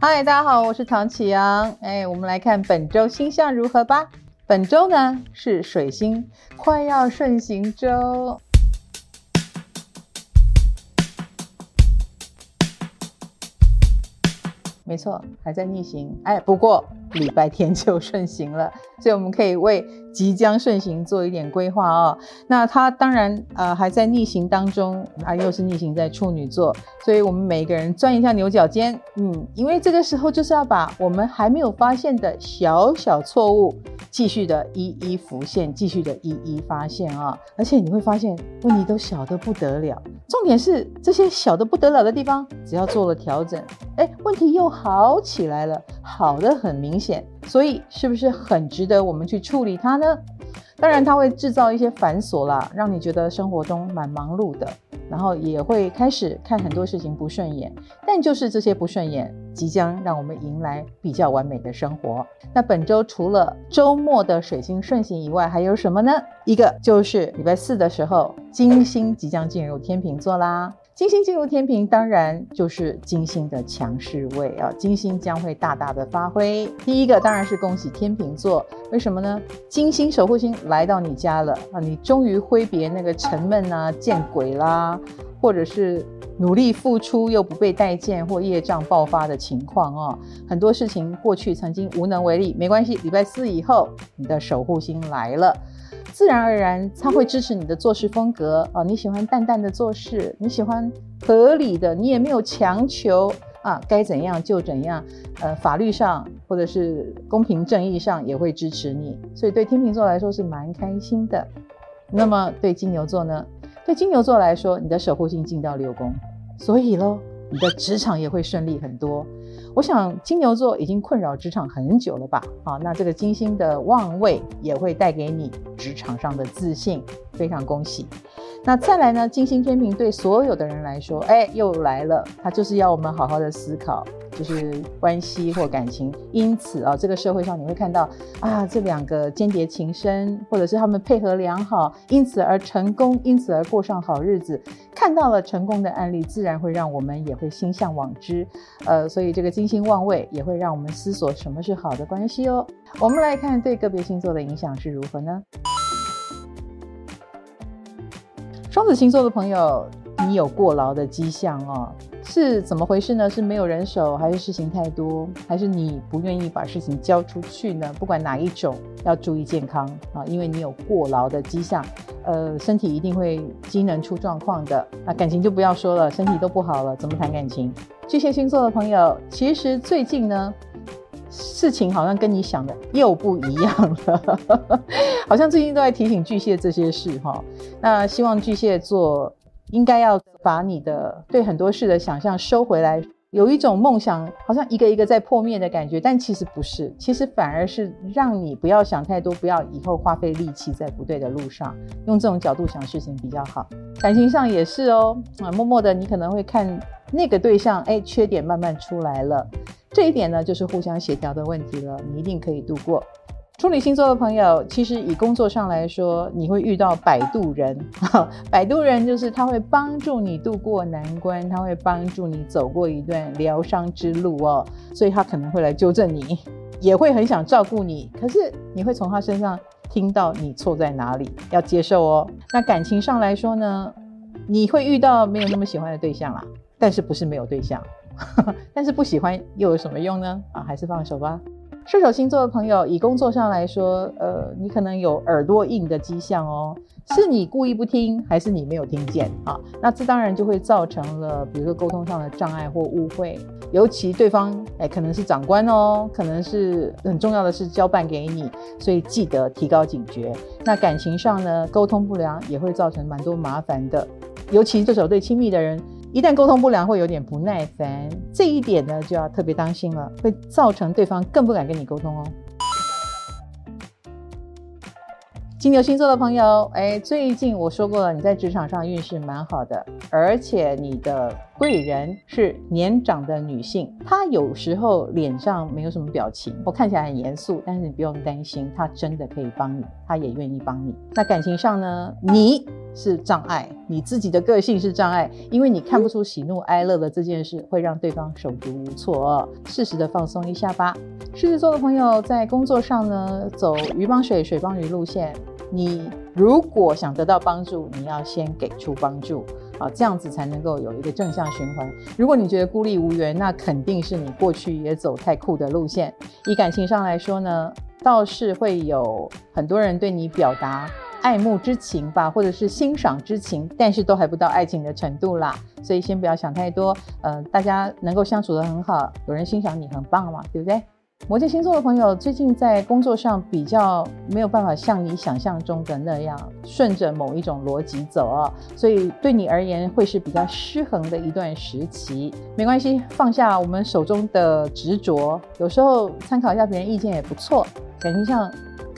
嗨，大家好，我是唐启阳。哎，我们来看本周星象如何吧。本周呢是水星快要顺行周。没错，还在逆行。哎，不过礼拜天就顺行了，所以我们可以为即将顺行做一点规划哦。那它当然呃还在逆行当中，啊又是逆行在处女座，所以我们每个人钻一下牛角尖，嗯，因为这个时候就是要把我们还没有发现的小小错误，继续的一一浮现，继续的一一发现啊、而且你会发现问题都小得不得了，重点是这些小得不得了的地方，只要做了调整，哎，问题又好起来了，好的很明显，所以是不是很值得我们去处理它呢？当然，它会制造一些繁琐啦，让你觉得生活中蛮忙碌的，然后也会开始看很多事情不顺眼。但就是这些不顺眼，即将让我们迎来比较完美的生活。那本周除了周末的水星顺行以外，还有什么呢？一个就是礼拜四的时候，金星即将进入天秤座啦。金星进入天秤，当然就是金星的强势位啊！金星将会大大的发挥。第一个当然是恭喜天秤座，为什么呢？金星守护星来到你家了啊！你终于挥别那个沉闷啊、见鬼啦，或者是努力付出又不被待见或业障爆发的情况啊！很多事情过去曾经无能为力，没关系，礼拜四以后你的守护星来了。自然而然，他会支持你的做事风格啊！你喜欢淡淡的做事，你喜欢合理的，你也没有强求啊，该怎样就怎样。呃，法律上或者是公平正义上也会支持你，所以对天秤座来说是蛮开心的。那么对金牛座呢？对金牛座来说，你的守护星进到六宫，所以喽，你的职场也会顺利很多。我想金牛座已经困扰职场很久了吧？啊，那这个金星的旺位也会带给你职场上的自信，非常恭喜。那再来呢？金星天秤对所有的人来说，哎，又来了，它就是要我们好好的思考。就是关系或感情，因此啊，这个社会上你会看到啊，这两个间谍情深，或者是他们配合良好，因此而成功，因此而过上好日子。看到了成功的案例，自然会让我们也会心向往之。呃，所以这个金星旺位也会让我们思索什么是好的关系哦。我们来看对个别星座的影响是如何呢？双子星座的朋友，你有过劳的迹象哦。是怎么回事呢？是没有人手，还是事情太多，还是你不愿意把事情交出去呢？不管哪一种，要注意健康啊，因为你有过劳的迹象，呃，身体一定会机能出状况的。那感情就不要说了，身体都不好了，怎么谈感情？巨蟹星座的朋友，其实最近呢，事情好像跟你想的又不一样了，好像最近都在提醒巨蟹这些事哈。那希望巨蟹座。应该要把你的对很多事的想象收回来，有一种梦想好像一个一个在破灭的感觉，但其实不是，其实反而是让你不要想太多，不要以后花费力气在不对的路上，用这种角度想事情比较好。感情上也是哦，啊，默默的你可能会看那个对象，哎，缺点慢慢出来了，这一点呢就是互相协调的问题了，你一定可以度过。处女星座的朋友，其实以工作上来说，你会遇到摆渡人。摆渡人就是他会帮助你度过难关，他会帮助你走过一段疗伤之路哦。所以他可能会来纠正你，也会很想照顾你。可是你会从他身上听到你错在哪里，要接受哦。那感情上来说呢，你会遇到没有那么喜欢的对象啦，但是不是没有对象，但是不喜欢又有什么用呢？啊，还是放手吧。射手星座的朋友，以工作上来说，呃，你可能有耳朵硬的迹象哦，是你故意不听，还是你没有听见啊？那这当然就会造成了，比如说沟通上的障碍或误会，尤其对方哎，可能是长官哦，可能是很重要的事交办给你，所以记得提高警觉。那感情上呢，沟通不良也会造成蛮多麻烦的，尤其这时候对亲密的人。一旦沟通不良，会有点不耐烦，这一点呢就要特别当心了，会造成对方更不敢跟你沟通哦。金牛星座的朋友，哎，最近我说过了，你在职场上运势蛮好的，而且你的贵人是年长的女性，她有时候脸上没有什么表情，我看起来很严肃，但是你不用担心，她真的可以帮你，她也愿意帮你。那感情上呢，你是障碍，你自己的个性是障碍，因为你看不出喜怒哀乐的这件事，会让对方手足无措哦。适时的放松一下吧。狮子座的朋友在工作上呢，走鱼帮水，水帮鱼路线。你如果想得到帮助，你要先给出帮助啊，这样子才能够有一个正向循环。如果你觉得孤立无援，那肯定是你过去也走太酷的路线。以感情上来说呢，倒是会有很多人对你表达。爱慕之情吧，或者是欣赏之情，但是都还不到爱情的程度啦，所以先不要想太多。呃，大家能够相处得很好，有人欣赏你，很棒嘛，对不对？摩羯星座的朋友最近在工作上比较没有办法像你想象中的那样顺着某一种逻辑走哦，所以对你而言会是比较失衡的一段时期。没关系，放下我们手中的执着，有时候参考一下别人意见也不错。感情上。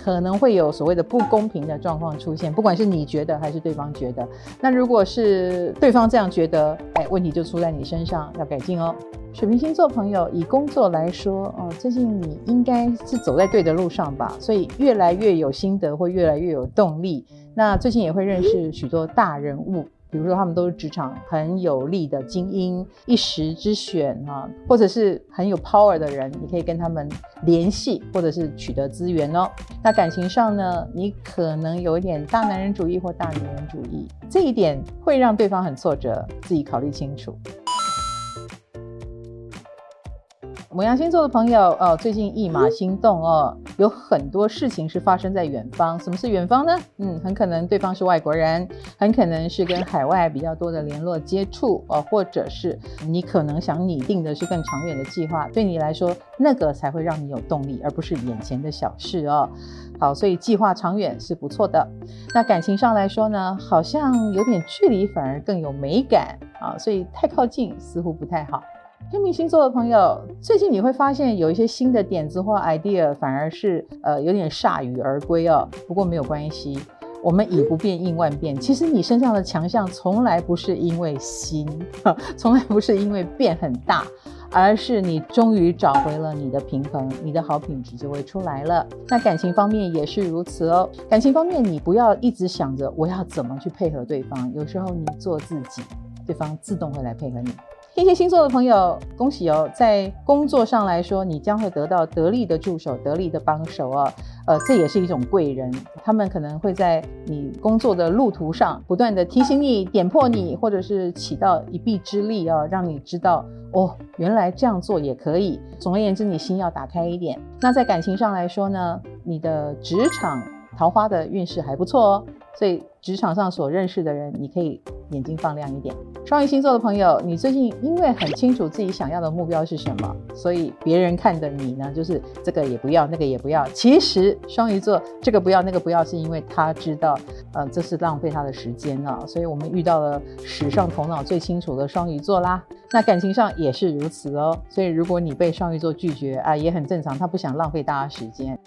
可能会有所谓的不公平的状况出现，不管是你觉得还是对方觉得。那如果是对方这样觉得，哎，问题就出在你身上，要改进哦。水瓶星座朋友，以工作来说，哦，最近你应该是走在对的路上吧，所以越来越有心得，会越来越有动力。那最近也会认识许多大人物。比如说，他们都是职场很有力的精英，一时之选啊，或者是很有 power 的人，你可以跟他们联系，或者是取得资源哦。那感情上呢，你可能有一点大男人主义或大女人主义，这一点会让对方很挫折，自己考虑清楚。牡羊星座的朋友哦，最近一马心动哦，有很多事情是发生在远方。什么是远方呢？嗯，很可能对方是外国人，很可能是跟海外比较多的联络接触哦，或者是你可能想拟定的是更长远的计划。对你来说，那个才会让你有动力，而不是眼前的小事哦。好，所以计划长远是不错的。那感情上来说呢，好像有点距离反而更有美感啊，所以太靠近似乎不太好。天秤星座的朋友，最近你会发现有一些新的点子或 idea，反而是呃有点铩羽而归哦。不过没有关系，我们以不变应万变。其实你身上的强项从来不是因为新，从来不是因为变很大，而是你终于找回了你的平衡，你的好品质就会出来了。那感情方面也是如此哦。感情方面，你不要一直想着我要怎么去配合对方，有时候你做自己，对方自动会来配合你。天蝎星座的朋友，恭喜哦！在工作上来说，你将会得到得力的助手、得力的帮手哦。呃，这也是一种贵人，他们可能会在你工作的路途上不断地提醒你、点破你，或者是起到一臂之力哦，让你知道哦，原来这样做也可以。总而言之，你心要打开一点。那在感情上来说呢，你的职场桃花的运势还不错哦，所以职场上所认识的人，你可以眼睛放亮一点。双鱼星座的朋友，你最近因为很清楚自己想要的目标是什么，所以别人看的你呢，就是这个也不要，那个也不要。其实双鱼座这个不要，那个不要，是因为他知道，呃，这是浪费他的时间啊。所以我们遇到了史上头脑最清楚的双鱼座啦。那感情上也是如此哦。所以如果你被双鱼座拒绝啊，也很正常，他不想浪费大家时间。